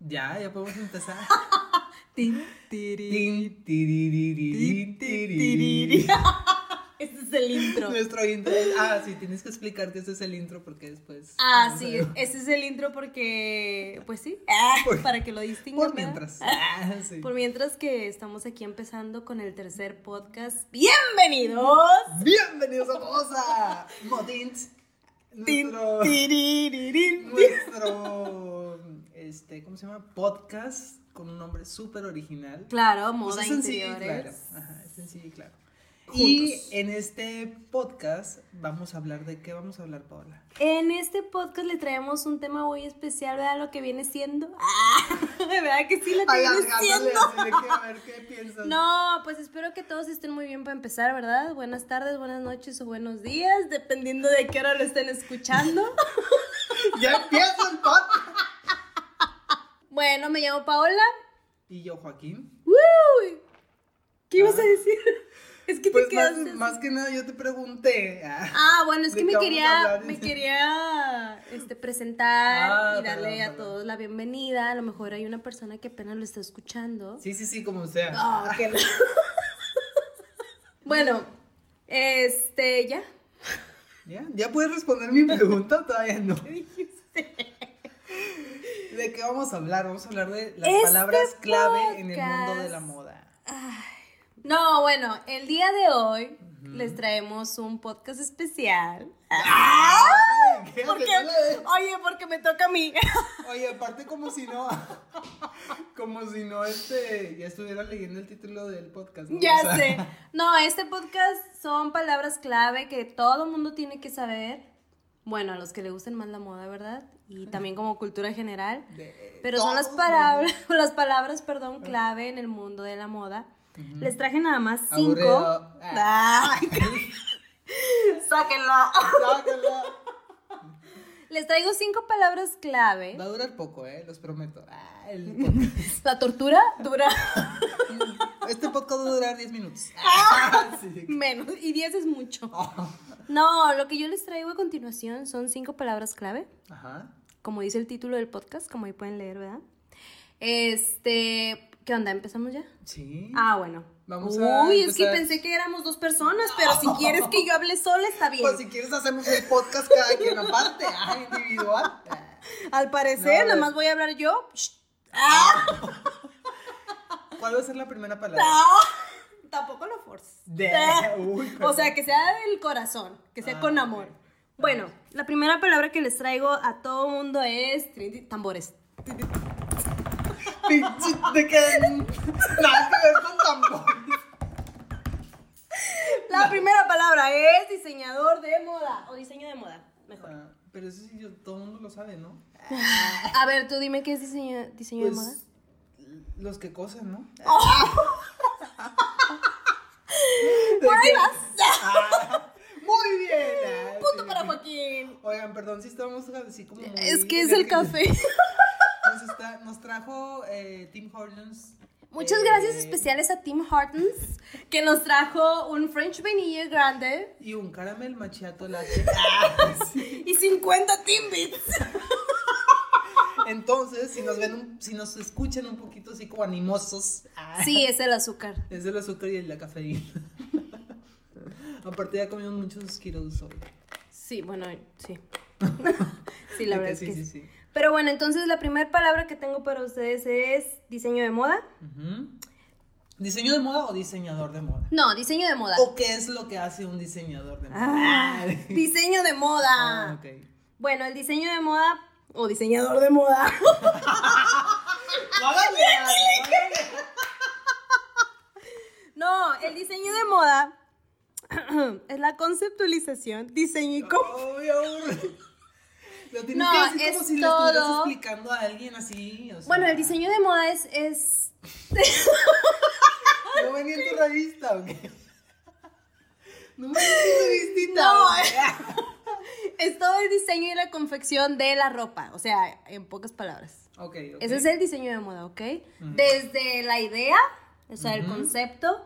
Ya, ya podemos empezar. Tin, tiri, Tin, tiriri. Este es el intro. Nuestro intro. Ah, sí, tienes que explicar que este es el intro porque después. Ah, no sí, este es el intro porque, pues sí, Por- para que lo distingan. Por mientras. Ah, sí. Por mientras que estamos aquí empezando con el tercer podcast. ¡Bienvenidos! Bienvenidos a Moza. Modins. Tin, Nuestro. tiriririn. Nuestro. Este, ¿cómo se llama? Podcast con un nombre súper original. Claro, Pues moda es sencillo y claro. Ajá, es sencillo y claro. Juntos. Y en este podcast vamos a hablar de qué vamos a hablar, Paola. En este podcast le traemos un tema muy especial, ¿verdad? Lo que viene siendo. Ah, ¿Verdad que sí lo que viene siendo? de que, a ver qué piensas. No, pues espero que todos estén muy bien para empezar, ¿verdad? Buenas tardes, buenas noches o buenos días, dependiendo de qué hora lo estén escuchando. Ya empieza el podcast. Bueno, me llamo Paola. Y yo, Joaquín. Uy, ¿Qué ibas Ah. a decir? Es que Pues te más, quedaste. así. más que nada yo te pregunté. ah, Ah, bueno, es ¿De que me quería, me quería este, presentar Ah, y darle perdón, a perdón. todos la bienvenida. A lo mejor hay una persona que apenas lo está escuchando. Sí, sí, sí, como sea. Ah, qué la- bueno, este, ya. ¿Ya? ¿Ya puedes responder mi pregunta? Todavía no. ¿Qué dijiste? ¿De qué vamos a hablar? Vamos a hablar de las Este palabras clave en el mundo de la moda. No, bueno, el día de hoy les traemos un podcast especial. Ay, ¿qué? Porque, ¿Qué tal la de- oye, porque me toca a mí. Oye, aparte como si no, como si no este, ya estuviera leyendo el título del podcast. ¿no? Ya O sea, sé. No, este podcast son palabras clave que todo mundo tiene que saber. Bueno, a los que le gusten más la moda, ¿verdad? Y también como cultura general. de Pero son las palabras, las palabras, perdón, clave en el mundo de la moda. Les traje nada más cinco. Ah. Ay, Sáquenla. Sácala. Les traigo cinco palabras clave. Va a durar poco, eh, los prometo. Ah, el. La tortura dura Este podcast va a durar 10 minutos. Ah, sí. menos y 10 es mucho. Oh. No, lo que yo les traigo a continuación son cinco palabras clave. Ajá. como dice el título del podcast, como ahí pueden leer, ¿verdad? Este, ¿qué onda? ¿Empezamos ya? Sí. Ah, bueno. Vamos a Uy, es que pensé que éramos dos personas, pero si quieres que yo hable sola, está bien. Pues si quieres hacemos el podcast cada quien aparte, ah, individual. Ah. Al parecer, No, nada más voy a hablar yo. Shh. Ah, ¿Cuál va a ser la primera palabra? no. Tampoco lo forces. O sea, que sea del corazón, que sea Ah, con amor. Bueno, la primera palabra que les traigo a todo mundo es tambores. De que nada que ver con tambores. La primera palabra es diseñador de moda o diseño de moda, mejor. Ah, pero eso sí, yo- todo el mundo lo sabe, ¿no? A ver, tú dime qué es diseño, diseño de moda. Los que cosen, ¿no? Pues, Ah, muy bien. Punto sí. para Joaquín. Oigan, perdón si estamos así como. muy Es que es el café. Nos, está- nos trajo eh, Tim Hortons. Muchas eh, gracias especiales a Tim Hortons, que nos trajo un French Vanilla grande Y un caramel machiato latte. Ah, sí. y 50 Timbits. Entonces, si nos ven, un- si nos escuchan un poquito así como animosos, ah, Sí, es el azúcar. es el azúcar y la cafeína. Aparte ya comimos muchos Skittles hoy. Sí, bueno, sí. Sí, la verdad es sí, que sí, sí. sí. Pero bueno, entonces la primera palabra que tengo para ustedes es diseño de moda. ¿Diseño de moda o diseñador de moda? No, diseño de moda. ¿O qué es lo que hace un diseñador de moda? Ah, diseño de moda. Ah. Bueno, el diseño de moda o diseñador de moda. No el diseño de moda es la conceptualización, diseño y com- Obvio. Lo tienes No, que decir como es si le estuvieras todo- explicando a alguien así. o sea, Bueno, el diseño de moda es, es ¿No venía en tu revista o qué? No venía en tu revistita. No. Es todo el diseño y la confección de la ropa, o sea, en pocas palabras. Ok, ok. Ese es el diseño de moda, ¿ok? Desde la idea, o sea, el concepto,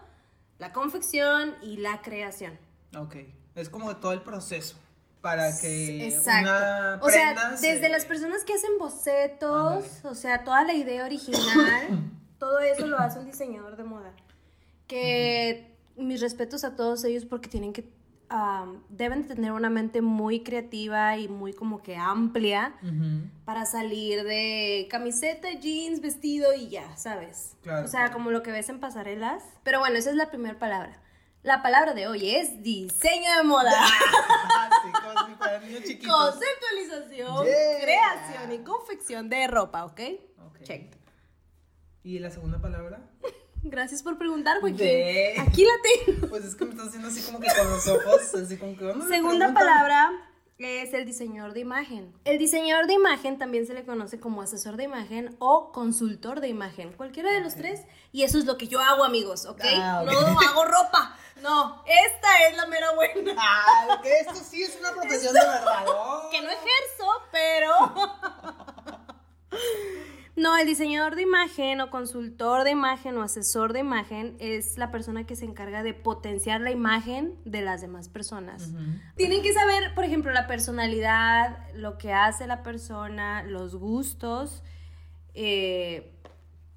la confección y la creación. Ok. Es como todo el proceso. para que Exacto. una O sea, se- desde las personas que hacen bocetos, o sea, toda la idea original, todo eso lo hace un diseñador de moda. Que mis respetos a todos ellos porque tienen que, deben tener una mente muy creativa y muy como que amplia para salir de camiseta, jeans, vestido y ya, ¿sabes? Claro. O sea, como lo que ves en pasarelas. Pero bueno, esa es la primera palabra. La palabra de hoy es diseño de moda. Ah, sí, niños chiquitos. Conceptualización, Yeah. creación y confección de ropa, ¿ok? Ok. Check. ¿Y la segunda palabra? Gracias por preguntar, Joaquín. De- Aquí la tengo. Pues es que me estás haciendo así como que con los ojos, así como que... ¿dónde me Segunda palabra es el diseñador de imagen. El diseñador de imagen también se le conoce como asesor de imagen o consultor de imagen, cualquiera de los tres. Y eso es lo que yo hago, amigos, ¿ok? Ah, ok. No hago ropa. No, esta es la mera buena. Ah, que esto sí es una profesión de verdad. oh. que no ejerzo, pero... No, el diseñador de imagen o consultor de imagen o asesor de imagen es la persona que se encarga de potenciar la imagen de las demás personas. Tienen que saber, por ejemplo, la personalidad, lo que hace la persona, los gustos, eh,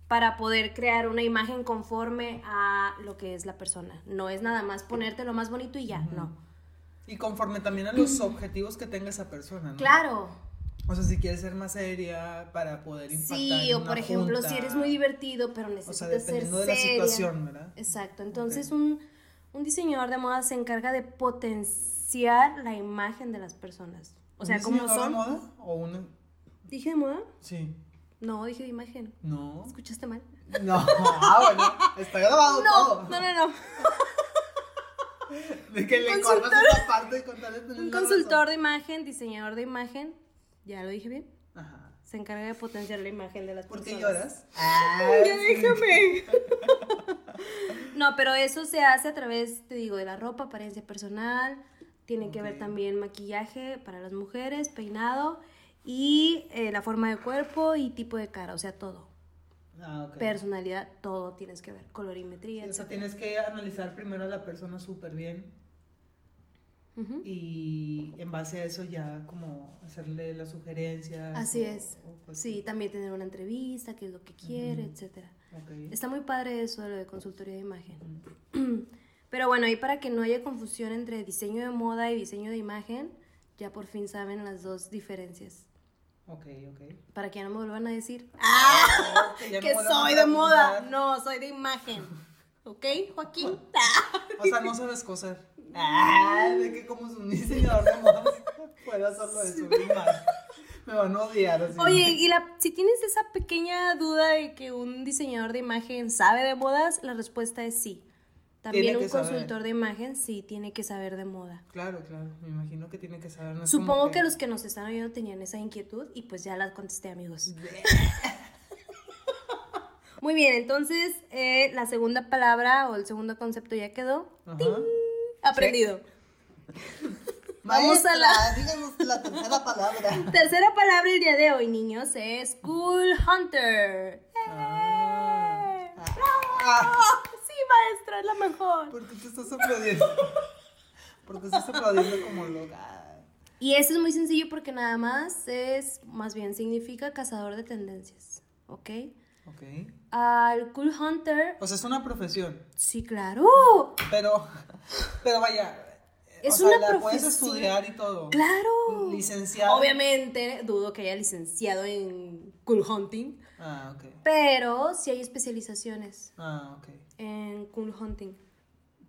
para poder crear una imagen conforme a lo que es la persona. No es nada más ponerte lo más bonito y ya, no. Y conforme también a los objetivos que tenga esa persona, ¿no? Claro, O sea, si quieres ser más seria para poder impactar Sí, en o una por ejemplo, junta. si eres muy divertido, pero O necesitas sea, ser dependiendo de la seria. situación, ¿verdad? Exacto. Entonces, un, un diseñador de moda se encarga de potenciar la imagen de las personas. O sea, ¿Un como son. de moda o una...? ¿Dije de moda? Sí. No, dije de imagen. No. ¿Escuchaste mal? No. Ah, bueno. Está grabado No, todo. no, no, no. De que le cortas esa parte y Un consultor de imagen, diseñador de imagen. ¿Ya lo dije bien? Ajá. Se encarga de potenciar la imagen de las ¿Por qué personas. lloras? Ah, Ya déjame. No, pero eso se hace a través, te digo, de la ropa, apariencia personal. Tiene que ver también maquillaje para las mujeres, peinado y eh, la forma de cuerpo y tipo de cara, o sea, todo. Ah, ok. Personalidad, todo tienes que ver. Colorimetría, Sí, o sea, tienes que analizar primero a la persona súper bien Ujú. y en base a eso ya como hacerle las sugerencias. Así o- es. o pues- Sí, también tener una entrevista, qué es lo que quiere, Ujú. etcétera. Ok. Está muy padre eso de lo de consultoría de imagen. Pero bueno, ahí para que no haya confusión entre diseño de moda y diseño de imagen, ya por fin saben las dos diferencias. Ok, ok. Para que ya no me vuelvan a decir Ah, que a soy de moda. No, soy de imagen. ¿Ok, Joaquín? O sea, no sabes coser. Ah, de que como un diseñador de modas pueda hacerlo bien mal. Me van a odiar así. Oye, y la, si tienes esa pequeña duda de que un diseñador de imagen sabe de modas, la respuesta es sí. También un saber. consultor de imagen sí tiene que saber de moda. Claro, claro. Me imagino que tiene que saber. no Supongo que... los que nos están oyendo tenían esa inquietud y pues ya la contesté, amigos. Muy bien, entonces eh, la segunda palabra o el segundo concepto ya quedó Ajá. Aprendido. Vamos a la- díganos la tercera palabra. Tercera palabra el día de hoy, niños, es Cool Hunter. Ah. ¡Eh! Ah. Sí, maestra, es la mejor. ¿Por qué te estás aplaudiendo? Porque estás aplaudiendo como loca. Y esto es muy sencillo porque nada más es, más bien significa cazador de tendencias, ¿ok? Ok. Al Cool Hunter, O sea, es una profesión. sí, claro. Pero, pero vaya. Es o sea, una la puedes estudiar y todo. Claro. Licenciado. Obviamente, dudo que haya licenciado en Cool Hunting, Ah, ok. pero sí hay especializaciones Ah, ok. en Cool Hunting.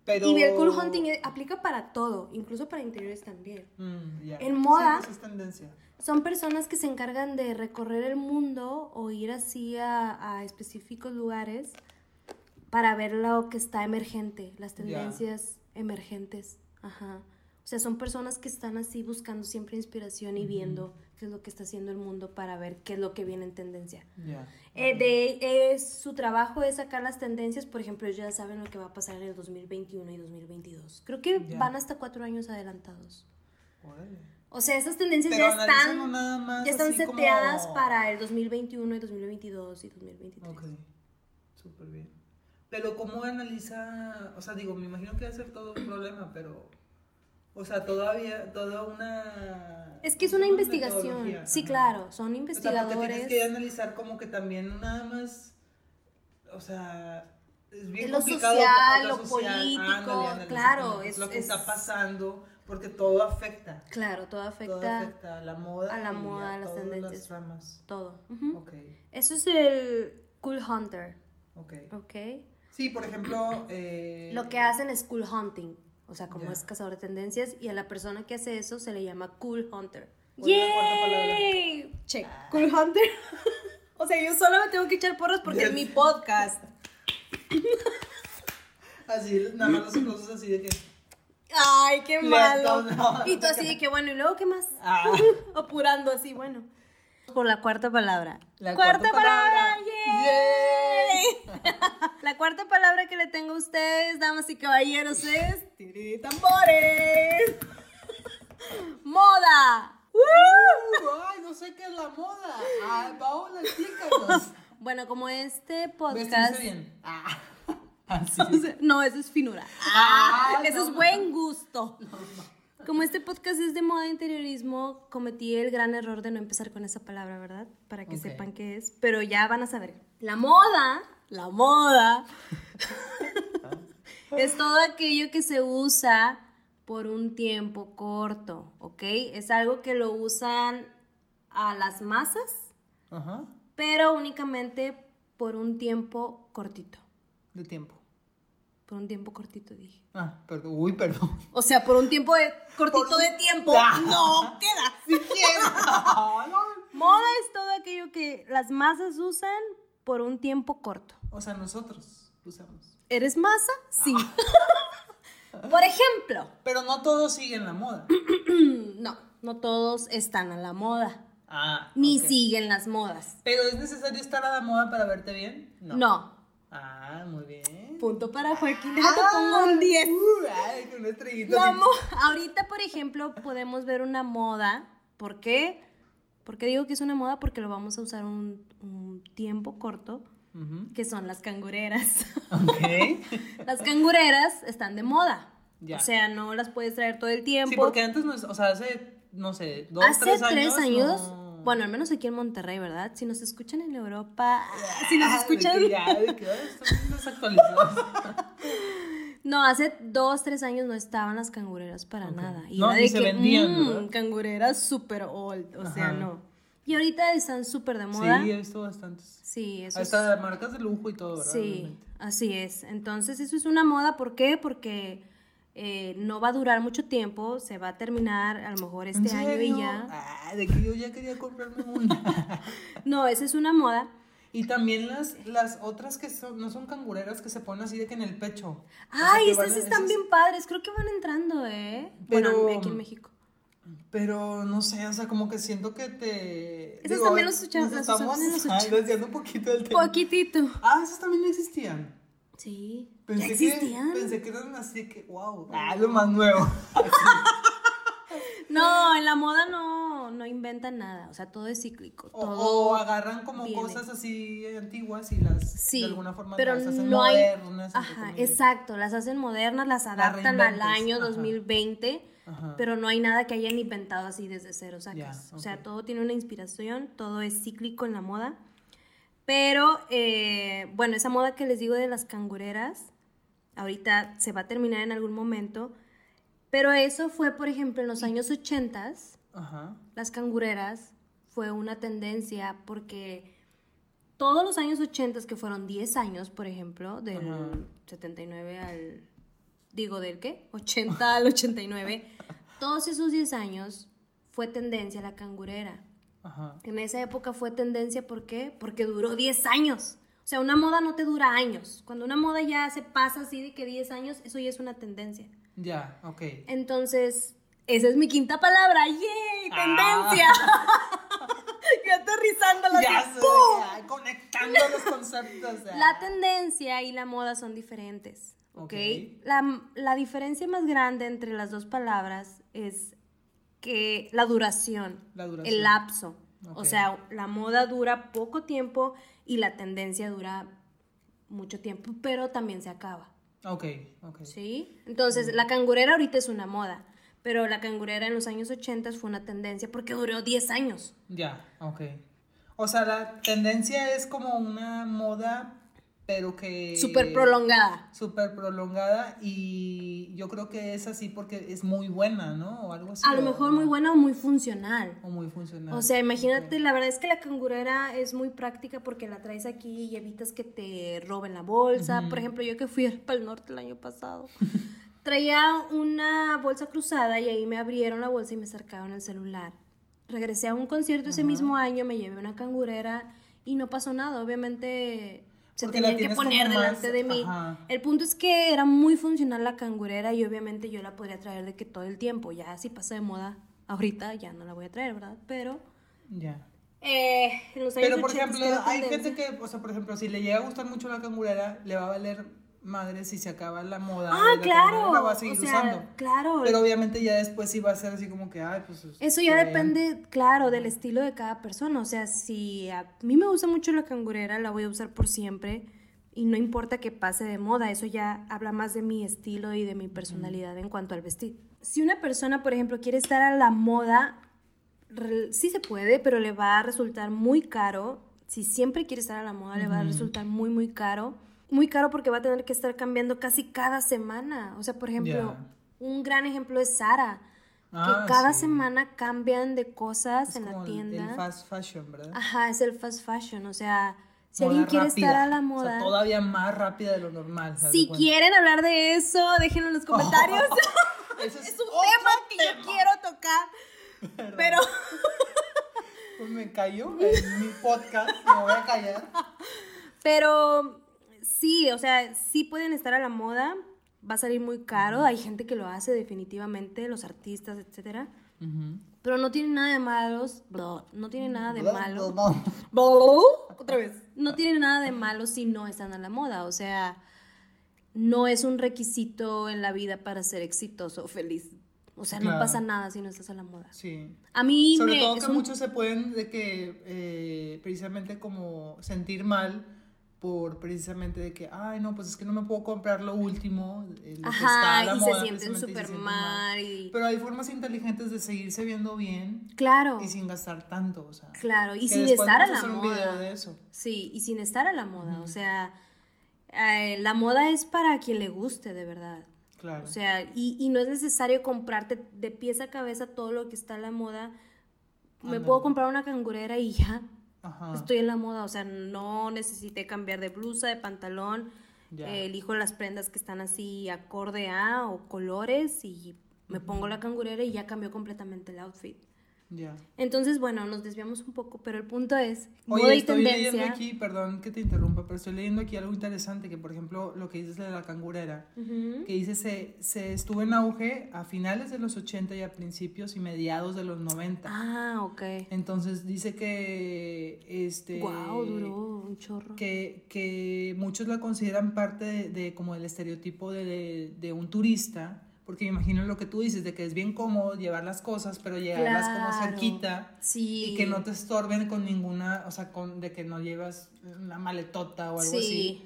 Pero. Y el Cool Hunting aplica para todo, incluso para interiores también. Mm. En moda- Sí, pues es tendencia. Son personas que se encargan de recorrer el mundo o ir así a, a específicos lugares para ver lo que está emergente, las tendencias emergentes. Ajá. O sea, son personas que están así buscando siempre inspiración y viendo qué es lo que está haciendo el mundo para ver qué es lo que viene en tendencia. Eh, de, es- su trabajo es sacar las tendencias, por ejemplo, ellos ya saben lo que va a pasar en el 2021 y 2022. Creo que van hasta cuatro años adelantados. O sea, esas tendencias Pero ya están, ya están como- seteadas para el 2021 y 2022 y 2023. Ok. Súper bien. Pero, ¿cómo analiza? O sea, digo, me imagino que va a ser todo un problema, pero. O sea, todavía, toda una... Es que es una investigación. Sí, ajá. claro, son O sea, investigadores. tienes que analizar como que también nada más, o sea, es bien lo complicado. social, lo lo social, político, ándale, ándale, claro, es- lo que es- está pasando, porque todo afecta. Claro, todo Todo afecta afecta a la moda. a la moda, a las tendencias. ramas. todo. Ujú. Ok, Eso es el Cool Hunter, ok. ¿ok? Sí, por ejemplo, eh, Lo que hacen es Cool Hunting, o sea, como es cazador de tendencias, y a la persona que hace eso se le llama Cool Hunter. ¡Yay! Check. Cool Hunter. o sea, yo solo me tengo que echar porras porque es mi podcast. Así, nada más los aplausos así de que. Ay, qué Lento, malo. no. Y tú así de que bueno, ¿y luego qué más? Ah. Apurando así, bueno. Por la cuarta palabra. La cuarta, cuarta palabra. palabra. ¡Yay! la cuarta palabra que le tengo a ustedes, damas y caballeros, es tambores. Moda. Uh, ay, no sé qué es la moda. Ay, Paola, explícanos. Bueno, como este podcast. Bien. Ah, así. O sea, no, eso es finura. Ah, eso no, es buen gusto. Como este podcast es de moda e interiorismo, cometí el gran error de no empezar con esa palabra, ¿verdad? Para que sepan qué es. Pero ya van a saber. La moda, la moda, es todo aquello que se usa por un tiempo corto, ¿ok? Es algo que lo usan a las masas, Ajá. pero únicamente por un tiempo cortito. De tiempo. Por un tiempo cortito, dije. Ah, perdón. Uy, perdón. O sea, por un tiempo de, cortito de tiempo. No, queda. Moda es todo aquello que las masas usan por un tiempo corto. O sea, nosotros usamos. ¿Eres masa? Sí. Ah. por ejemplo, Pero no todos siguen la moda. no, no todos están a la moda, Ah. ni siguen las modas. Pero es necesario estar a la moda para verte bien. No. Ah, muy bien. Punto para Joaquín, déjate pongo un 10. Uh, ay, con una estrellita. Ahorita, por ejemplo, podemos ver una moda. ¿Por qué? ¿Por qué digo que es una moda? Porque lo vamos a usar un, un tiempo corto, que son las cangureras. Ok. Las cangureras están de moda. Ya. O sea, no las puedes traer todo el tiempo. Sí, porque antes no es, o sea, hace, no sé, dos, Hace tres tres años. años, no- bueno, al menos aquí en Monterrey, ¿verdad? Si nos escuchan en Europa, si nos Ah, escuchan... que ya, de No, hace dos, tres años no estaban las cangureras para nada. Y No, era de se que, vendían, mm, cangureras super old, o sea, no. Y ahorita están súper de moda. Sí, he visto bastantes. Sí, eso es- Hasta marcas de lujo y todo, ¿verdad? Sí, así es. Entonces, eso es una moda, ¿por qué? Porque eh, no va a durar mucho tiempo, se va a terminar a lo mejor ¿En este año y ya. Ah, de que yo ya quería comprarme una. No, esa es una moda. Y también las, las otras que son, no son cangureras que se ponen así de que en el pecho. O sea, Ay, van- están esas- bien padres, creo que van entrando, ¿eh? Pero- Bueno, aquí en México. Pero no sé, o sea, como que siento que te. Esas también las escuchamos- nos estamos en los desviando un poquito del tema. Poquitito. Ah, esas también no existían. Sí. Pensé ¿Ya que, existían? pensé que eran así que, wow. Ah, lo más nuevo. No, en la moda no, no inventan nada. O sea, todo es cíclico. O, Todo o agarran como viene. cosas así antiguas y las Sí, de alguna forma pero las hacen no hay. modernas. Ajá, exacto, las hacen modernas, las adaptan al año ajá. 2020, Ajá. pero no hay nada que hayan inventado así desde cero, sacas. O sea, todo tiene una inspiración, todo es cíclico en la moda. Pero, eh, bueno, esa moda que les digo de las cangureras, ahorita se va a terminar en algún momento, pero eso fue, por ejemplo, en los años 80 Ajá. las cangureras fue una tendencia porque todos los años 80, que fueron 10 años, por ejemplo, del Ajá. 79 al... Digo, ¿del qué? 80 al 89. Todos esos 10 años fue tendencia la cangurera. Ajá. En esa época fue tendencia, ¿por qué? Porque duró 10 años. O sea, una moda no te dura años. Cuando una moda ya se pasa así de que 10 años, eso ya es una tendencia. Ya, ok. Entonces, esa es mi quinta palabra. ¡Yay! Ah. ¡Tendencia! y aterrizándola. Ya ¡pum! ya, conectando los conceptos. ya. La tendencia y la moda son diferentes. ¿Ok? Ok. La, la diferencia más grande entre las dos palabras es que la duración, La duración. el lapso. O sea, la moda dura poco tiempo y la tendencia dura mucho tiempo, pero también se acaba. Ok, ok. ¿Sí? Entonces, la cangurera ahorita es una moda, pero la cangurera en los años 80 fue una tendencia porque duró 10 años. Ya, ok. O sea, la tendencia es como una moda, pero que... Súper prolongada. Súper prolongada y yo creo que es así porque es muy buena, ¿no? O algo así. A lo o- mejor muy buena o muy funcional. O muy funcional. O sea, imagínate, la verdad es que la cangurera es muy práctica porque la traes aquí y evitas que te roben la bolsa. Por ejemplo, yo que fui al Pal Norte el año pasado, traía una bolsa cruzada y ahí me abrieron la bolsa y me sacaron el celular. Regresé a un concierto ese mismo año, me llevé una cangurera y no pasó nada. Obviamente se Porque la tenían que poner más- delante de mí. ajá. El punto es que era muy funcional la cangurera y obviamente yo la podría traer de que todo el tiempo. Ya si pasa de moda ahorita ya no la voy a traer, ¿verdad? Pero Ya. eh, en los años Pero, por 80 ejemplo, hay gente que, o sea, por ejemplo, si le llega a gustar mucho la cangurera, le va a valer madre si se acaba la moda. Ah, la claro. La va a seguir o sea, usando. claro. Pero obviamente ya después sí va a ser así como que, ay, pues... Eso ya depende, claro, del estilo de cada persona. O sea, si a mí me gusta mucho la cangurera, la voy a usar por siempre. Y no importa que pase de moda, eso ya habla más de mi estilo y de mi personalidad en cuanto al vestir. Si una persona, por ejemplo, quiere estar a la moda, sí se puede, pero le va a resultar muy caro. Si siempre quiere estar a la moda, le va a resultar muy, muy caro. Muy caro porque va a tener que estar cambiando casi cada semana. O sea, por ejemplo, un gran ejemplo es Sara. Ah, que cada sí. semana cambian de cosas Es en la como el- tienda. El, fast fashion, ¿verdad? Ajá, es el fast fashion. O sea, si Moda alguien quiere rápida. estar a la O moda. sea, todavía más rápida de lo normal. ¿sabes? si Cuenta. quieren hablar de eso, déjenlo en los comentarios. Es un tema que yo quiero tocar. Pero Pues me callo en mi podcast, me voy a callar. Pero sí, o sea, sí pueden estar a la moda, va a salir muy caro, hay gente que lo hace definitivamente, los artistas, etcétera. Pero no tiene nada de malos, bro, no tiene nada de malo. Otra vez. No tiene nada de malo si no están a la moda, o sea, no es un requisito en la vida para ser exitoso o feliz. O sea, no pasa nada si no estás a la moda. Sí. A mí Sobre me todo que un- muchos se pueden de que eh, precisamente como sentir mal por precisamente de que, ay, no, pues es que no me puedo comprar lo último. eh, lo que está Ajá, y moda, se sienten sienten mal y... Pero hay formas inteligentes de seguirse viendo bien Claro. y sin gastar tanto, o sea. Claro, y sin estar a la hacer un video moda. de eso. Sí, y sin estar a la moda. O sea, eh, la moda es para quien le guste, de verdad. Claro. O sea, y, y no es necesario comprarte de pies a cabeza todo lo que está a la moda. Me puedo comprar una cangurera y ya. Ajá. Estoy en la moda. O sea, no necesité cambiar de blusa, de pantalón. Ya. Eh, elijo las prendas que están así acorde a o colores y me pongo la cangurera y ya cambió completamente el outfit. Ya. Entonces, bueno, nos desviamos un poco, pero el punto es Oye, moda y estoy leyendo tendencia. aquí, perdón que te interrumpa, pero estoy leyendo aquí algo interesante, que por ejemplo lo que dices de la cangurera, Ujú. que dice se, se estuvo en auge a finales de los 80 y a principios y mediados de los 90. Ah, ok. Entonces dice que este Wow, duró un chorro. que, que muchos la consideran parte de, de como el estereotipo de, de un turista, porque me imagino lo que tú dices, de que es bien cómodo llevar las cosas, pero llevarlas como cerquita Sí. y que no te estorben con ninguna, o sea, con, de que no llevas una maletota o algo Sí. así.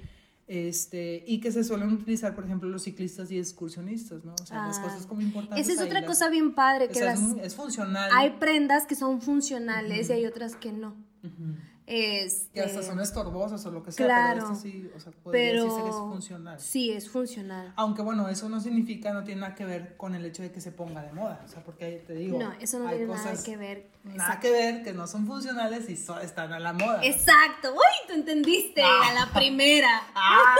Este, y que se suelen utilizar, por ejemplo, los ciclistas y excursionistas, ¿no? O sea, las Ah. cosas como importantes. Esa es otra las- cosa bien padre, o que sea, las, es funcional. hay prendas que son funcionales y hay otras que no. Ujú. Este, Que hasta son estorbosas o lo que sea, claro, pero esto sí, o sea, podría pero decirse que es funcional. Sí, es funcional. Aunque bueno, eso no significa, no tiene nada que ver con el hecho de que se ponga de moda. O sea, porque ahí te digo, no, eso no hay tiene nada que ver. nada que ver que no son funcionales y so- están a la moda. Exacto. Uy, tú entendiste Ah. a la primera. Ah,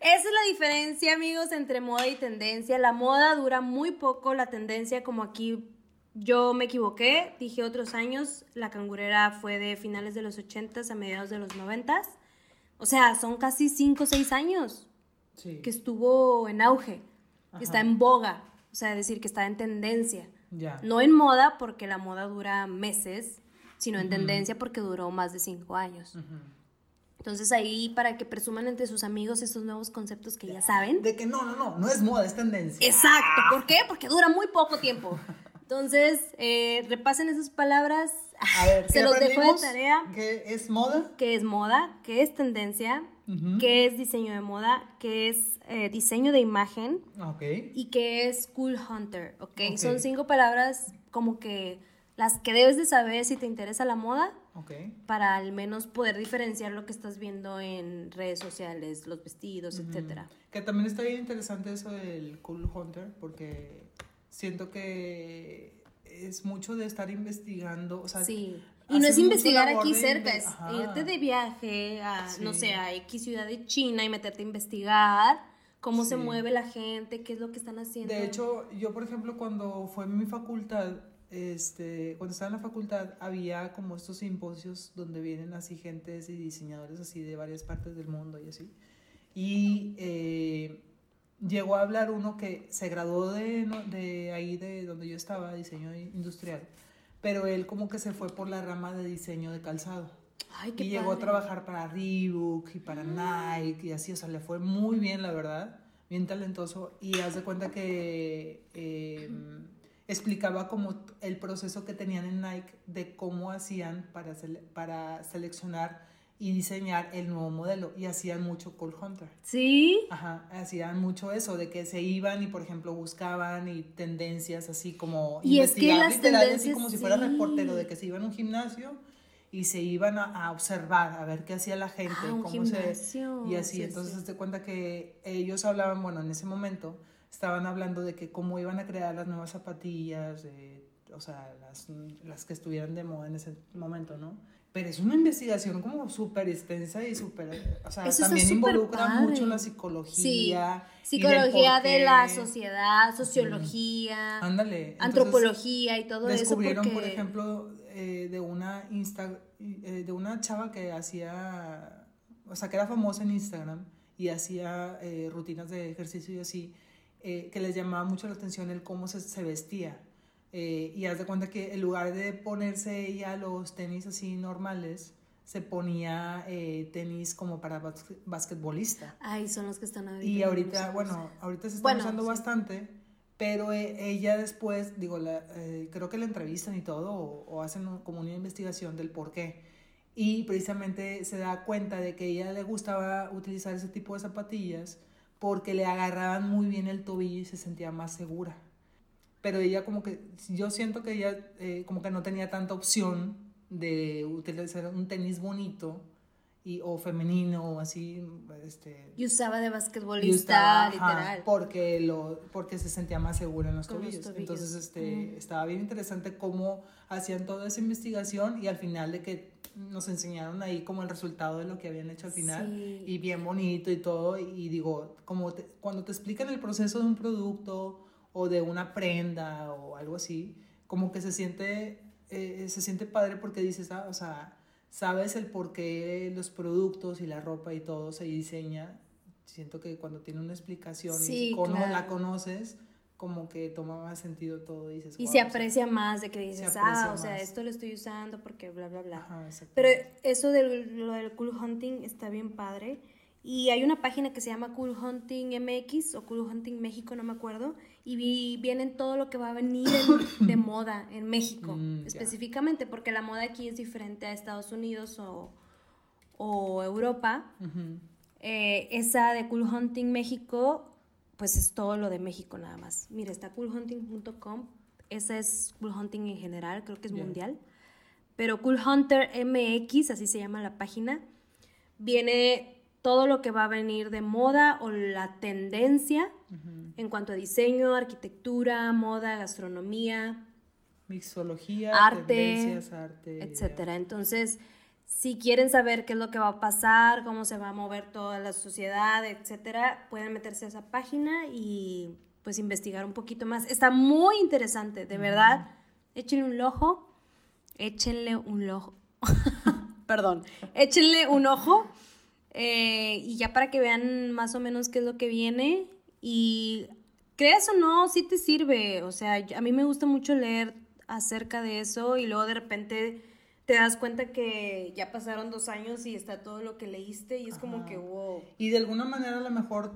Esa es la diferencia, amigos, entre moda y tendencia. La moda dura muy poco, la tendencia, como aquí yo me equivoqué, dije otros años, la cangurera fue de finales de los 80s a mediados de los 90s. O sea, son casi 5 o 6 años sí. que estuvo en auge, que está en boga, o sea, decir, que está en tendencia. Ya. No en moda, porque la moda dura meses, sino en tendencia porque duró más de 5 años. Entonces ahí para que presuman entre sus amigos estos nuevos conceptos que ya saben. De que no, no, no, no es moda, es tendencia. Exacto, ¿por qué? Porque dura muy poco tiempo. Entonces, eh, repasen esas palabras. A ver, ¿qué Se los dejo de tarea. ¿Qué es moda? ¿Qué es moda? ¿Qué es tendencia? Ujú. ¿Qué es diseño de moda? ¿Qué es eh, diseño de imagen? Ok. y que es Cool Hunter, ¿ok? Ok. Son cinco palabras como que las que debes de saber si te interesa la moda Ok. para al menos poder diferenciar lo que estás viendo en redes sociales, los vestidos, etcétera. Que también está bien interesante eso del Cool Hunter, porque siento que es mucho de estar investigando. O sea, Sí. Y no es investigar aquí cerca, es irte de viaje a, no Sí. sé, a X ciudad de China y meterte a investigar cómo se Sí. mueve la gente, qué es lo que están haciendo. De hecho, yo, por ejemplo, cuando fue en mi facultad, este, cuando estaba en la facultad, había como estos simposios donde vienen así gentes y diseñadores así de varias partes del mundo y así. Y eh, llegó a hablar uno que se graduó de, de ahí, de donde yo estaba, diseño industrial, pero él como que se fue por la rama de diseño de calzado. Ay, qué Y llegó a padre. trabajar para Reebok y para Nike y así, o sea, le fue muy bien, la verdad, bien talentoso. Y haz de cuenta que eh, explicaba como el proceso que tenían en Nike de cómo hacían para, sele- para seleccionar y diseñar el nuevo modelo. Y hacían mucho Call Hunter. Sí. Ajá, hacían mucho eso, de que se iban y, por ejemplo, buscaban y tendencias así como Y es que las literal, así tendencias, como si fuera sí. reportero, de que se iban a un gimnasio y se iban a, a observar, a ver qué hacía la gente, Ah, un cómo se... Y así, sí, entonces sí. te cuenta que ellos hablaban, bueno, en ese momento estaban hablando de que cómo iban a crear las nuevas zapatillas, de, o sea, las, las que estuvieran de moda en ese momento, ¿no? Pero es una investigación como súper extensa y súper, o sea, Eso también involucra padre. mucho la Sí, psicología. del psicología de la sociedad, sociología, Ándale. entonces, antropología y todo eso descubrieron, porque por ejemplo, eh, de una Insta, eh, de una chava que hacía, o sea, que era famosa en Instagram y hacía eh, rutinas de ejercicio y así, eh, que les llamaba mucho la atención el cómo se, se vestía. Eh, y haz de cuenta que en lugar de ponerse ella los tenis así normales, se ponía eh, tenis como para bas- basquetbolista. ay, son los que están ahorita. Y ahorita, bueno, ahorita se está Bueno, usando sí. bastante, pero eh, ella después, digo, la, creo que la entrevistan y todo, o, o hacen un- como una investigación del por qué. Y precisamente se da cuenta de que a ella le gustaba utilizar ese tipo de zapatillas porque le agarraban muy bien el tobillo y se sentía más segura. Pero ella como que, yo siento que ella eh, como que no tenía tanta opción de utilizar un tenis bonito y, o femenino o así, este, Y usaba de y basquetbolista, ajá, literal. porque lo porque se sentía más segura en los, tobillos. tobillos. Entonces, este, Mm. estaba bien interesante cómo hacían toda esa investigación y al final de que nos enseñaron ahí como el resultado de lo que habían hecho al final Sí. y bien bonito y todo y digo, como te- cuando te explican el proceso de un producto o de una prenda o algo así, como que se siente eh, se siente padre porque dices, ah, o sea, sabes el por qué los productos y la ropa y todo se diseña. Siento que cuando tiene una explicación Sí, y cono- claro. la conoces, como que toma más sentido todo y dices, Y "Wow", se o sea, aprecia más de que dices, aprecia ah, o sea, esto lo estoy usando porque bla, bla, bla. Ajá. Pero eso de lo del cool hunting está bien padre. Y hay una página que se llama Cool Hunting MX o Cool Hunting México, no me acuerdo. Y vi- vienen todo lo que va a venir en- de moda en México, Mm, específicamente, porque la moda aquí es diferente a Estados Unidos o, o Europa. Ujú. Eh, esa de Cool Hunting México, pues es todo lo de México nada más. Mira, está coolhunting.com. Esa es Cool Hunting en general, creo que es Ya. mundial. Pero Cool Hunter MX, así se llama la página, viene todo lo que va a venir de moda o la tendencia en cuanto a diseño, arquitectura, moda, gastronomía, Mixología, Arte, tendencias, arte. etcétera. Entonces, si quieren saber qué es lo que va a pasar, cómo se va a mover toda la sociedad, etcétera, pueden meterse a esa página y pues investigar un poquito más. Está muy interesante, de verdad. Échenle un ojo, échenle un ojo. Perdón, échenle un ojo eh, y ya para que vean más o menos qué es lo que viene y creas o no, sí te sirve. O sea, a mí me gusta mucho leer acerca de eso y luego de repente te das cuenta que ya pasaron dos años y está todo lo que leíste y es como que wow. Y de alguna manera a lo mejor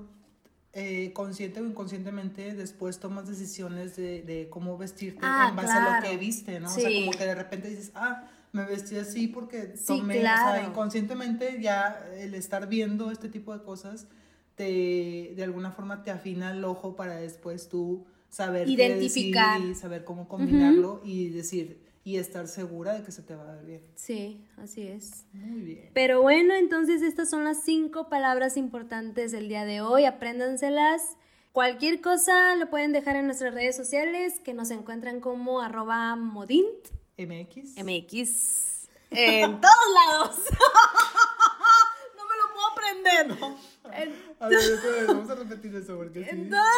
eh, consciente o inconscientemente después tomas decisiones de, de cómo vestirte Ah, en base a lo que viste, ¿no? O sea, como que de repente dices, ah, me vestí así porque Sí, tomé, o sea, claro. inconscientemente ya el estar viendo este tipo de cosas te, de alguna forma te afina el ojo para después tú saber Identificar. y saber cómo combinarlo y decir, y estar segura de que se te va a ver bien. Sí, así es. Muy bien. Pero bueno, entonces estas son las cinco palabras importantes del día de hoy. Apréndanselas. Cualquier cosa lo pueden dejar en nuestras redes sociales que nos encuentran como arroba modint MX. mx en todos lados. no me lo puedo aprender. En, A ver, vamos a repetir eso porque sí. en todas,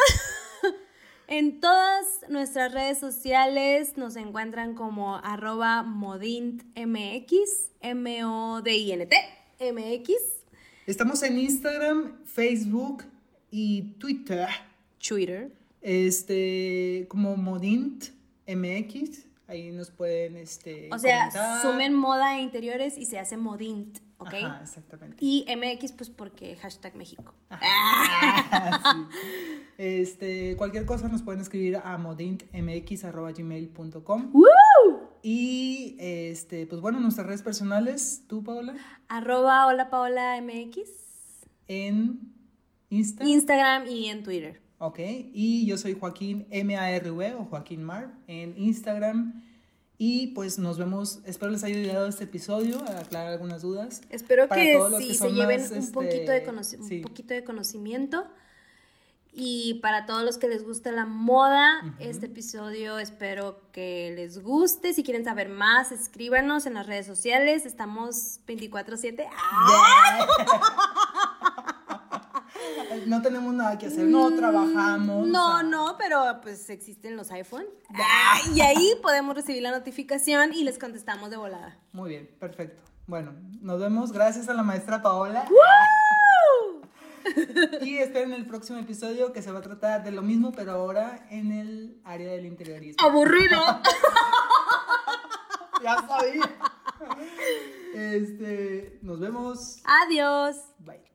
en todas nuestras redes sociales nos encuentran como arroba modintmx, M-O-D-I-N-T, MX. Estamos en Instagram, Facebook y Twitter. Twitter. Este, como Modint MX. Ahí nos pueden, este. O sea, comentar. sumen moda e interiores y se hace modint, ¿ok? Ajá, exactamente. Y MX, pues porque hashtag México. Sí. Este, cualquier cosa nos pueden escribir a modintmx.gmail.com. ¡Woo! Y este, pues bueno, nuestras redes personales, tú, Paola, Arroba hola Paola MX. en Insta. Instagram y en Twitter. Ok, y yo soy Joaquín M-A-R-V o Joaquín Mar en Instagram. Y pues nos vemos, espero les haya ayudado este episodio a aclarar algunas dudas. Espero Para que sí que se lleven más, un, este, poquito de sí. un poquito de conocimiento. Y para todos los que les gusta la moda, este episodio espero que les guste. Si quieren saber más, escríbanos en las redes sociales. Estamos 24/7. ¡Ah! No tenemos nada que hacer, no trabajamos. Mm, No, o sea, no, pero pues existen los iPhone. Ah, y ahí podemos recibir la notificación y les contestamos de volada. Muy bien, perfecto. Bueno, nos vemos. Gracias a la maestra Paola. y esperen el próximo episodio que se va a tratar de lo mismo, pero ahora en el área del interiorismo. ¡Aburrido! Ya sabía. Este, nos vemos. Adiós. Bye.